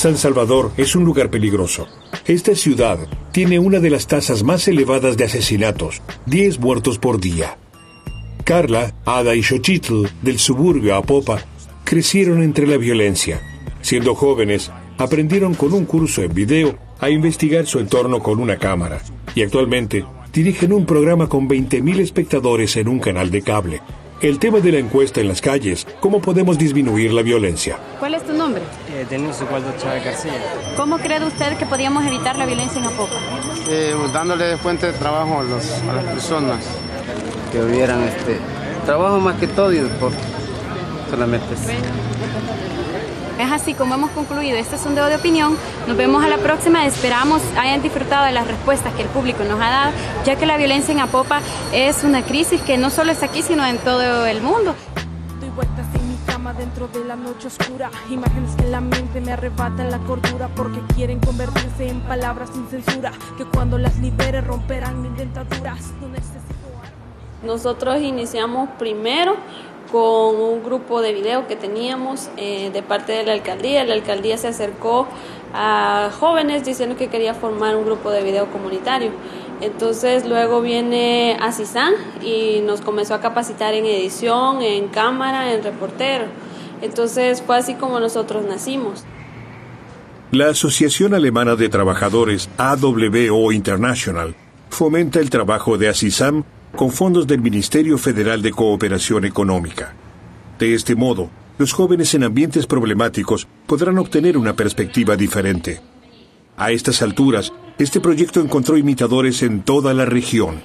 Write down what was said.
San Salvador es un lugar peligroso. Esta ciudad tiene una de las tasas más elevadas de asesinatos, 10 muertos por día. Carla, Ada y Xochitl, del suburbio Apopa, crecieron entre la violencia. Siendo jóvenes, aprendieron con un curso en video a investigar su entorno con una cámara y actualmente dirigen un programa con 20.000 espectadores en un canal de cable. El tema de la encuesta en las calles, ¿cómo podemos disminuir la violencia? ¿Cuál es tu nombre? Eh, Denis Waldo Chávez García. ¿Cómo cree usted que podríamos evitar la violencia en Apopa? Eh, dándole fuente de trabajo a, los, a las personas. Que hubieran este, trabajo más que todo y deporte. Solamente. Es así como hemos concluido este sondeo de opinión. Nos vemos a la próxima. Esperamos hayan disfrutado de las respuestas que el público nos ha dado, ya que la violencia en Apopa es una crisis que no solo está aquí, sino en todo el mundo. Doy vueltas en mi cama dentro de la noche oscura. Imágenes que en la mente me arrebatan la cordura porque quieren convertirse en palabras sin censura. Que cuando las libere romperán mis dentaduras. No necesito Nosotros iniciamos primero con un grupo de video que teníamos eh, de parte de la alcaldía. La alcaldía se acercó a jóvenes diciendo que quería formar un grupo de video comunitario. Entonces luego viene Asisán y nos comenzó a capacitar en edición, en cámara, en reportero. Entonces fue así como nosotros nacimos. La Asociación Alemana de Trabajadores, AWO International, fomenta el trabajo de Asisam con fondos del Ministerio Federal de Cooperación Económica. De este modo, los jóvenes en ambientes problemáticos podrán obtener una perspectiva diferente. A estas alturas, este proyecto encontró imitadores en toda la región